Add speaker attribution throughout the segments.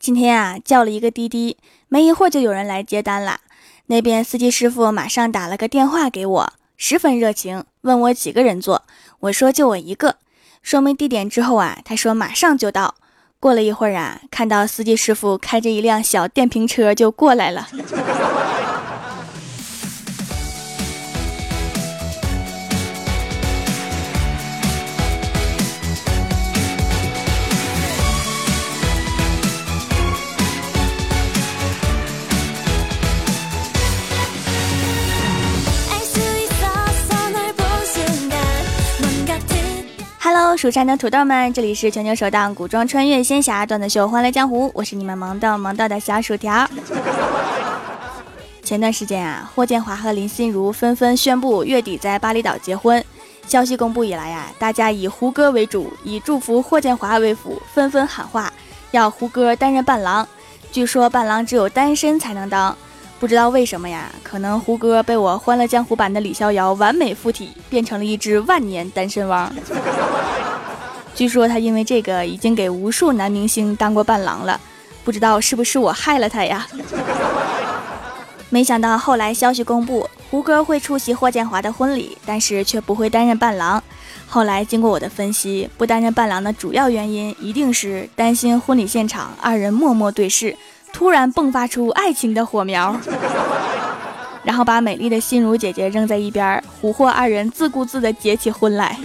Speaker 1: 今天啊，叫了一个滴滴，没一会儿就有人来接单了。那边司机师傅马上打了个电话给我，十分热情，问我几个人坐。我说就我一个。说明地点之后啊，他说马上就到。过了一会儿啊，看到司机师傅开着一辆小电瓶车就过来了。蜀山的土豆们，这里是全球首档古装穿越仙侠段子秀《欢乐江湖》，我是你们萌到萌到的小薯条。前段时间啊，霍建华和林心如纷纷宣布月底在巴厘岛结婚。消息公布以来呀，大家以胡歌为主，以祝福霍建华为辅，纷纷喊话要胡歌担任伴郎。据说伴郎只有单身才能当。不知道为什么呀？可能胡歌被我《欢乐江湖》版的李逍遥完美附体，变成了一只万年单身汪。据说他因为这个已经给无数男明星当过伴郎了，不知道是不是我害了他呀？没想到后来消息公布，胡歌会出席霍建华的婚礼，但是却不会担任伴郎。后来经过我的分析，不担任伴郎的主要原因一定是担心婚礼现场二人默默对视。突然迸发出爱情的火苗，然后把美丽的心如姐姐扔在一边，蛊惑二人自顾自地结起婚来。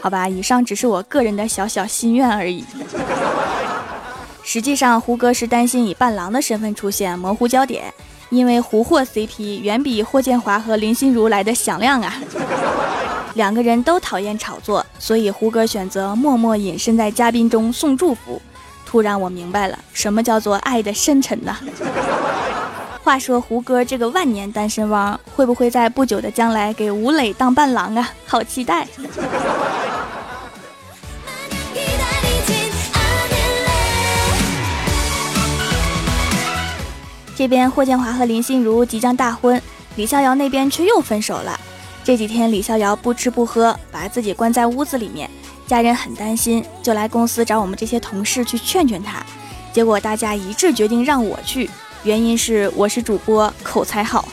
Speaker 1: 好吧，以上只是我个人的小小心愿而已。实际上，胡歌是担心以伴郎的身份出现模糊焦点，因为胡霍 CP 远比霍建华和林心如来的响亮啊。两个人都讨厌炒作，所以胡歌选择默默隐身在嘉宾中送祝福。突然我明白了，什么叫做爱的深沉呢？话说胡歌这个万年单身汪，会不会在不久的将来给吴磊当伴郎啊？好期待！这边霍建华和林心如即将大婚，李逍遥那边却又分手了。这几天李逍遥不吃不喝，把自己关在屋子里面。家人很担心，就来公司找我们这些同事去劝劝他。结果大家一致决定让我去，原因是我是主播，口才好。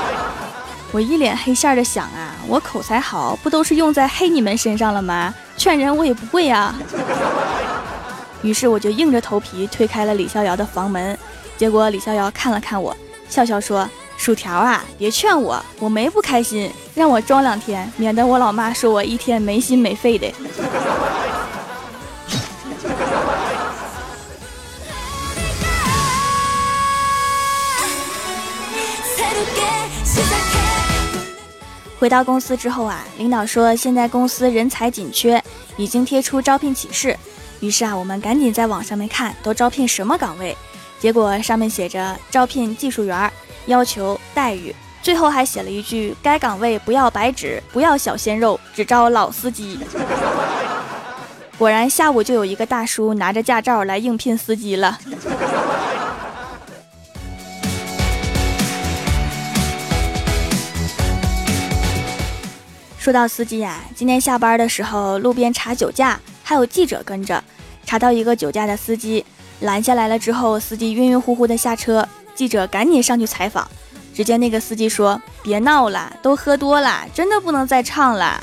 Speaker 1: 我一脸黑线的想啊，我口才好，不都是用在黑你们身上了吗？劝人我也不会啊。于是我就硬着头皮推开了李逍遥的房门。结果李逍遥看了看我，笑笑说。薯条啊，别劝我，我没不开心，让我装两天，免得我老妈说我一天没心没肺的。回到公司之后啊，领导说现在公司人才紧缺，已经贴出招聘启事。于是啊，我们赶紧在网上面看都招聘什么岗位，结果上面写着招聘技术员。要求待遇，最后还写了一句：“该岗位不要白纸，不要小鲜肉，只招老司机。”果然，下午就有一个大叔拿着驾照来应聘司机了。说到司机呀，今天下班的时候，路边查酒驾，还有记者跟着，查到一个酒驾的司机，拦下来了之后，司机晕晕乎乎的下车。记者赶紧上去采访，只见那个司机说：“别闹了，都喝多了，真的不能再唱了。”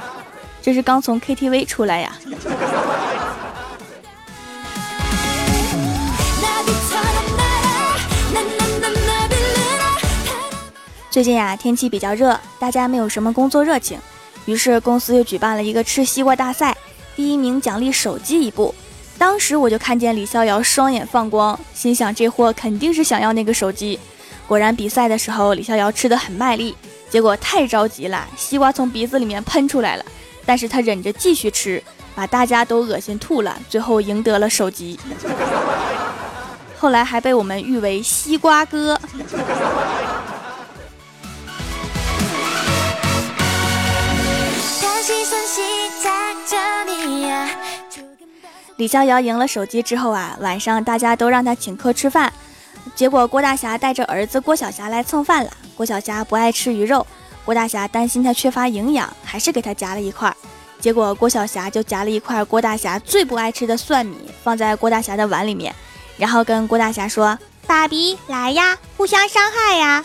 Speaker 1: 这是刚从 KTV 出来呀。最近呀，天气比较热，大家没有什么工作热情，于是公司又举办了一个吃西瓜大赛，第一名奖励手机一部。当时我就看见李逍遥双眼放光，心想这货肯定是想要那个手机。果然，比赛的时候李逍遥吃的很卖力，结果太着急了，西瓜从鼻子里面喷出来了。但是他忍着继续吃，把大家都恶心吐了，最后赢得了手机。后来还被我们誉为西瓜哥。李逍遥赢了手机之后啊，晚上大家都让他请客吃饭，结果郭大侠带着儿子郭晓霞来蹭饭了。郭晓霞不爱吃鱼肉，郭大侠担心他缺乏营养，还是给他夹了一块。结果郭晓霞就夹了一块郭大侠最不爱吃的蒜米放在郭大侠的碗里面，然后跟郭大侠说：“
Speaker 2: 爸比，来呀，互相伤害呀。”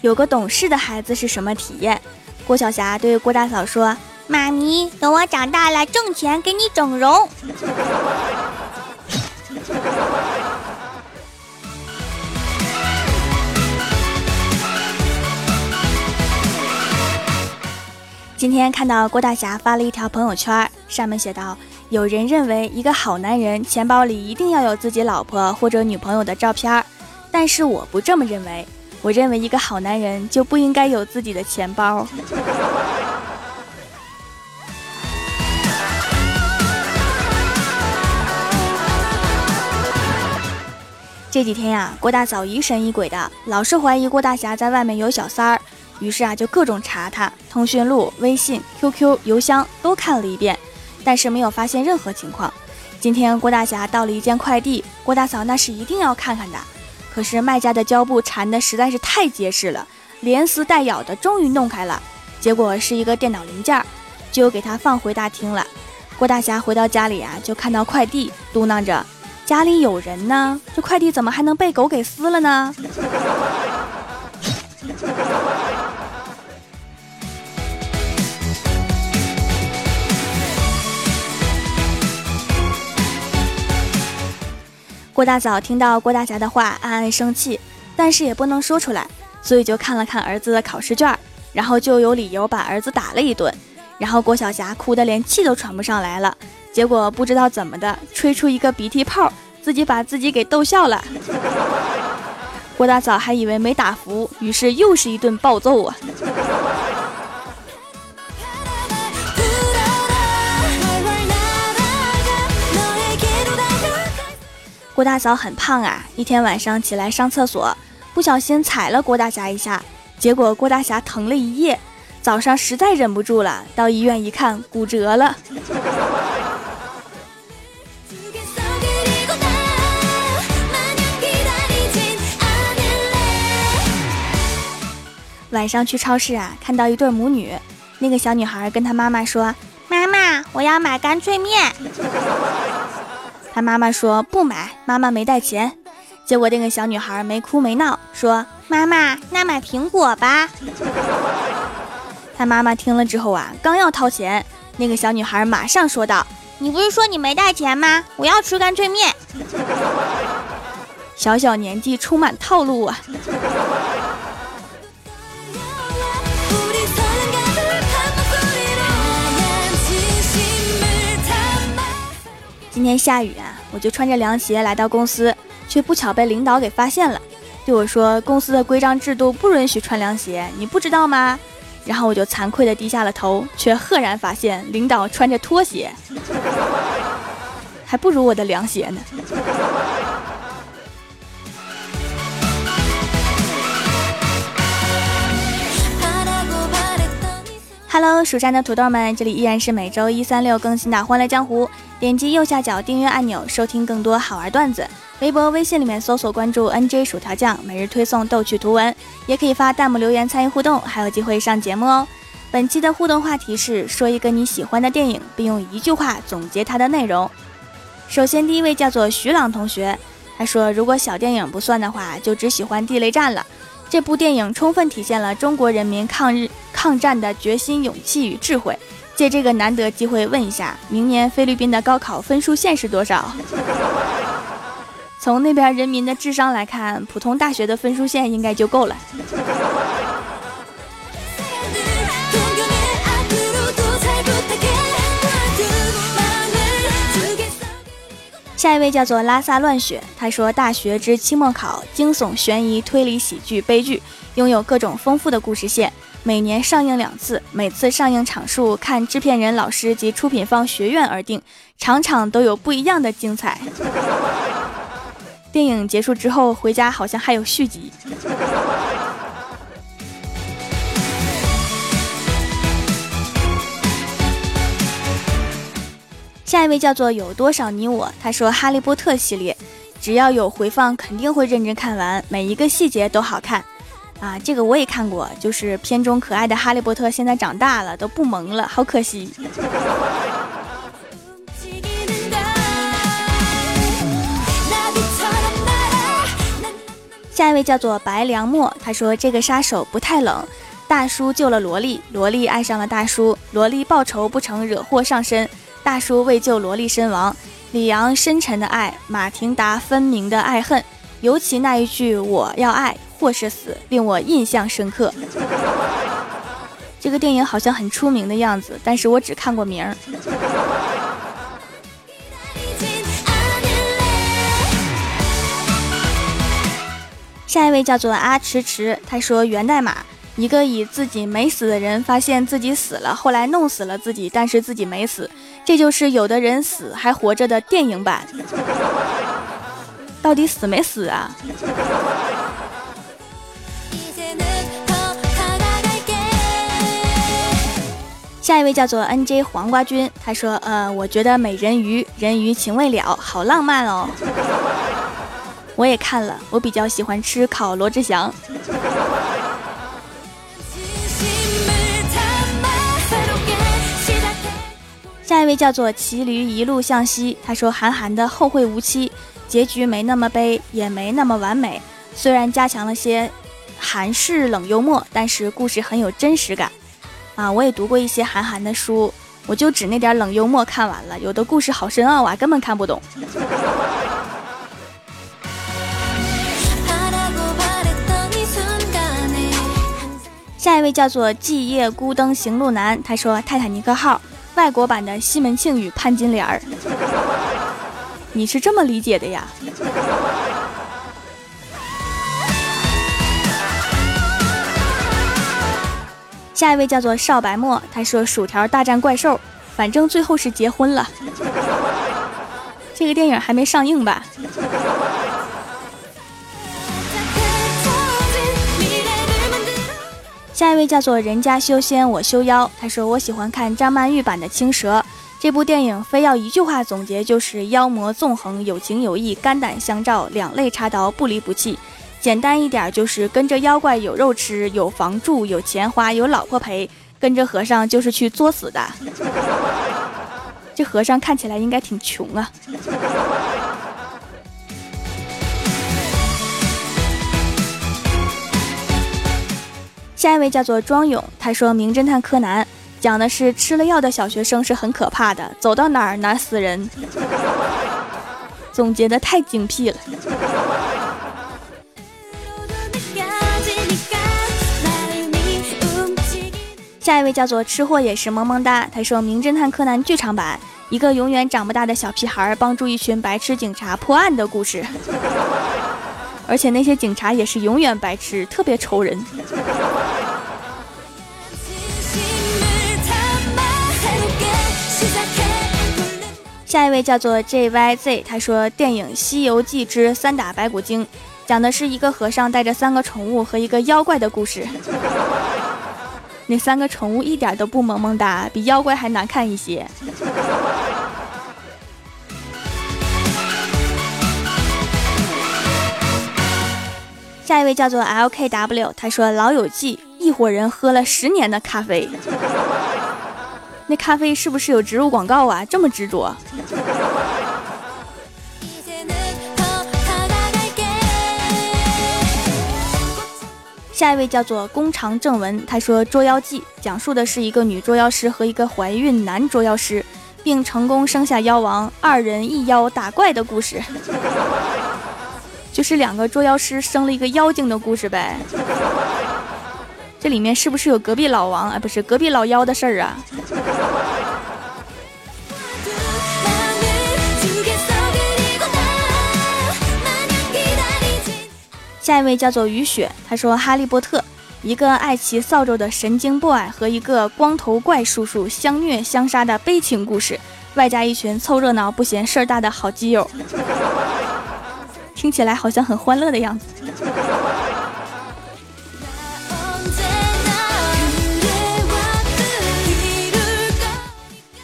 Speaker 1: 有个懂事的孩子是什么体验？郭晓霞对郭大嫂说：“
Speaker 2: 妈咪，等我长大了挣钱给你整容。”
Speaker 1: 今天看到郭大侠发了一条朋友圈，上面写道：“有人认为一个好男人钱包里一定要有自己老婆或者女朋友的照片，但是我不这么认为。”我认为一个好男人就不应该有自己的钱包。这几天呀，郭大嫂疑神疑鬼的，老是怀疑郭大侠在外面有小三儿，于是啊，就各种查他通讯录、微信、QQ、邮箱都看了一遍，但是没有发现任何情况。今天郭大侠到了一件快递，郭大嫂那是一定要看看的。可是卖家的胶布缠的实在是太结实了，连撕带咬的，终于弄开了。结果是一个电脑零件，就给他放回大厅了。郭大侠回到家里啊，就看到快递，嘟囔着：“家里有人呢，这快递怎么还能被狗给撕了呢？”郭大嫂听到郭大侠的话，暗暗生气，但是也不能说出来，所以就看了看儿子的考试卷，然后就有理由把儿子打了一顿。然后郭晓霞哭得连气都喘不上来了，结果不知道怎么的，吹出一个鼻涕泡，自己把自己给逗笑了。郭大嫂还以为没打服，于是又是一顿暴揍啊！郭大嫂很胖啊，一天晚上起来上厕所，不小心踩了郭大侠一下，结果郭大侠疼了一夜，早上实在忍不住了，到医院一看，骨折了。晚上去超市啊，看到一对母女，那个小女孩跟她妈妈说：“
Speaker 2: 妈妈，我要买干脆面。”
Speaker 1: 他妈妈说不买，妈妈没带钱。结果那个小女孩没哭没闹，说：“
Speaker 2: 妈妈，那买苹果吧。”
Speaker 1: 他妈妈听了之后啊，刚要掏钱，那个小女孩马上说道：“
Speaker 2: 你不是说你没带钱吗？我要吃干脆面。”
Speaker 1: 小小年纪充满套路啊！今天下雨啊，我就穿着凉鞋来到公司，却不巧被领导给发现了，对我说：“公司的规章制度不允许穿凉鞋，你不知道吗？”然后我就惭愧的低下了头，却赫然发现领导穿着拖鞋，还不如我的凉鞋呢。蜀山的土豆们，这里依然是每周一、三、六更新的《欢乐江湖》。点击右下角订阅按钮，收听更多好玩段子。微博、微信里面搜索关注 NJ 薯条酱，每日推送逗趣图文，也可以发弹幕留言参与互动，还有机会上节目哦。本期的互动话题是说一个你喜欢的电影，并用一句话总结它的内容。首先，第一位叫做徐朗同学，他说：“如果小电影不算的话，就只喜欢《地雷战》了。这部电影充分体现了中国人民抗日抗战的决心、勇气与智慧。”借这个难得机会问一下，明年菲律宾的高考分数线是多少？从那边人民的智商来看，普通大学的分数线应该就够了。下一位叫做拉萨乱雪，他说：“大学之期末考，惊悚、悬疑、推理、喜剧、悲剧，拥有各种丰富的故事线。”每年上映两次，每次上映场数看制片人、老师及出品方学院而定，场场都有不一样的精彩。电影结束之后回家好像还有续集。下一位叫做有多少你我，他说《哈利波特》系列只要有回放肯定会认真看完，每一个细节都好看。啊，这个我也看过，就是片中可爱的哈利波特现在长大了，都不萌了，好可惜。下一位叫做白良墨，他说这个杀手不太冷。大叔救了萝莉，萝莉爱上了大叔，萝莉报仇不成，惹祸上身，大叔为救萝莉身亡。李阳深沉的爱，马廷达分明的爱恨，尤其那一句“我要爱或是死”令我印象深刻。这个电影好像很出名的样子，但是我只看过名儿。下一位叫做阿迟迟，他说源代码，一个以自己没死的人发现自己死了，后来弄死了自己，但是自己没死，这就是有的人死还活着的电影版。到底死没死啊？下一位叫做 N J 黄瓜君，他说，呃，我觉得美人鱼，人鱼情未了，好浪漫哦。我也看了，我比较喜欢吃烤罗志祥。下一位叫做骑驴一路向西，他说韩寒的《后会无期》结局没那么悲，也没那么完美，虽然加强了些韩式冷幽默，但是故事很有真实感。啊，我也读过一些韩寒的书，我就指那点冷幽默看完了，有的故事好深奥啊，根本看不懂。下一位叫做寂夜孤灯行路难，他说泰坦尼克号外国版的西门庆与潘金莲儿，你是这么理解的呀？下一位叫做少白沫，他说薯条大战怪兽，反正最后是结婚了。这个电影还没上映吧？下一位叫做人家修仙我修妖，他说我喜欢看张曼玉版的《青蛇》这部电影，非要一句话总结就是妖魔纵横，有情有义，肝胆相照，两肋插刀，不离不弃。简单一点就是跟着妖怪有肉吃，有房住，有钱花，有老婆陪。跟着和尚就是去作死的。这和尚看起来应该挺穷啊。下一位叫做庄勇，他说《名侦探柯南》讲的是吃了药的小学生是很可怕的，走到哪儿哪儿死人。总结的太精辟了。下一位叫做吃货也是萌萌哒，他说《名侦探柯南》剧场版，一个永远长不大的小屁孩帮助一群白痴警察破案的故事，而且那些警察也是永远白痴，特别愁人。下一位叫做 JYZ，他说电影《西游记之三打白骨精》讲的是一个和尚带着三个宠物和一个妖怪的故事。那三个宠物一点都不萌萌哒，比妖怪还难看一些。下一位叫做 LKW，他说《老友记》一伙人喝了十年的咖啡。那咖啡是不是有植入广告啊？这么执着。下一位叫做弓长正文，他说《捉妖记》讲述的是一个女捉妖师和一个怀孕男捉妖师，并成功生下妖王，二人一妖打怪的故事，就是两个捉妖师生了一个妖精的故事呗。这里面是不是有隔壁老王啊？不是隔壁老妖的事儿啊？下一位叫做雨雪，他说《哈利波特》一个爱骑扫帚的神经 boy 和一个光头怪叔叔相虐相杀的悲情故事，外加一群凑热闹不嫌事儿大的好基友，听起来好像很欢乐的样子。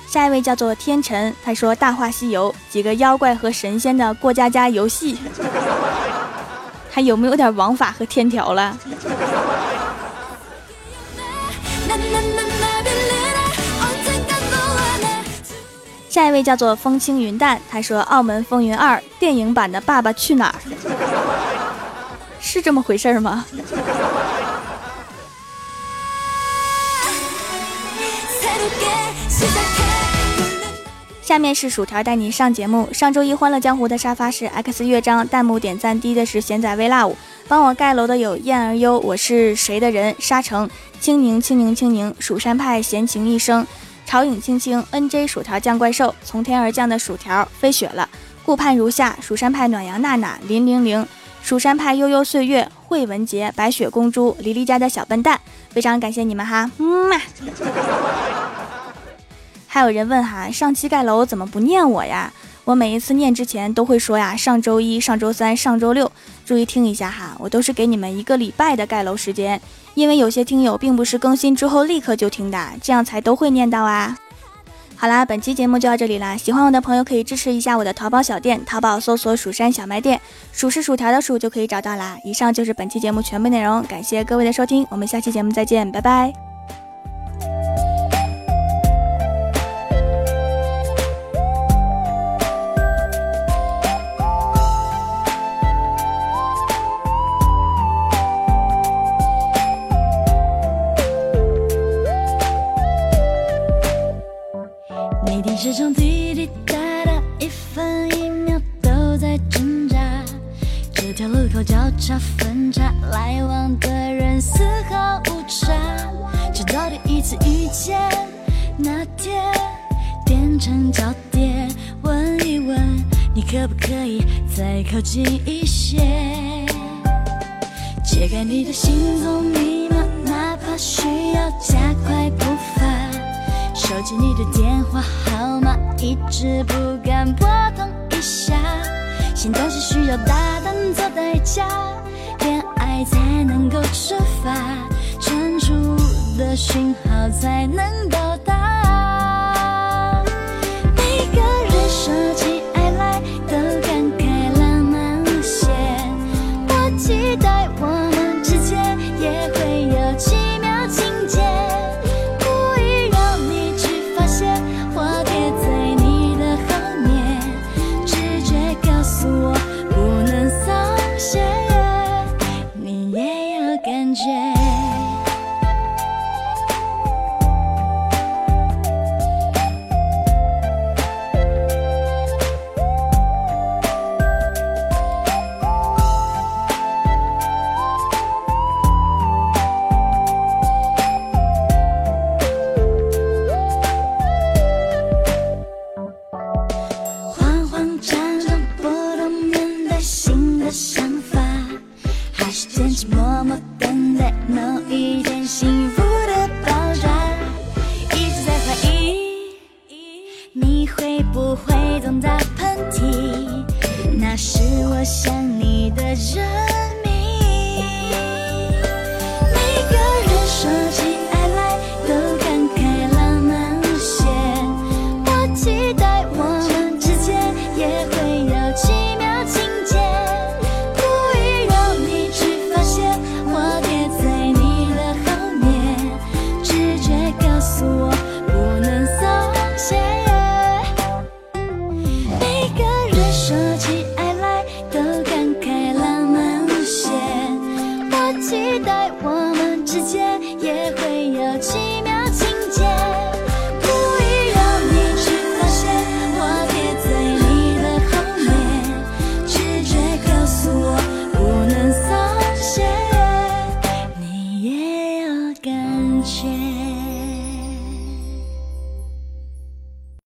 Speaker 1: 下一位叫做天辰，他说《大话西游》几个妖怪和神仙的过家家游戏，还有没有点王法和天条了？下一位叫做风轻云淡他说澳门风云二电影版的爸爸去哪儿？是这么回事吗？下面是薯条带你上节目。上周一欢乐江湖的沙发是 X 乐章，弹幕点赞低的是贤仔微辣舞，帮我盖楼的有燕儿优，我是谁的人？沙城青柠青柠青柠，蜀山派闲情一生。潮影青青，N J 薯条酱怪兽，从天而降的薯条，飞雪了，顾盼如下，蜀山派暖阳娜娜，林玲玲，蜀山派悠悠岁月，惠文杰，白雪公主，黎黎家的小笨蛋，非常感谢你们哈，嗯嘛。还有人问哈，上期盖楼怎么不念我呀？我每一次念之前都会说呀，上周一、上周三、上周六，注意听一下哈，我都是给你们一个礼拜的盖楼时间。因为有些听友并不是更新之后立刻就听的，这样才都会念到啊。好啦，本期节目就到这里啦，喜欢我的朋友可以支持一下我的淘宝小店，淘宝搜索“蜀山小卖店”，数是薯条的数就可以找到啦。以上就是本期节目全部内容，感谢各位的收听，我们下期节目再见，拜拜。
Speaker 3: 一些？解开你的行踪密码，哪怕需要加快步伐。收起你的电话号码，一直不敢拨通一下。心动是需要大胆做代价，恋爱才能够出发，专注的讯号才能到达。每个人说起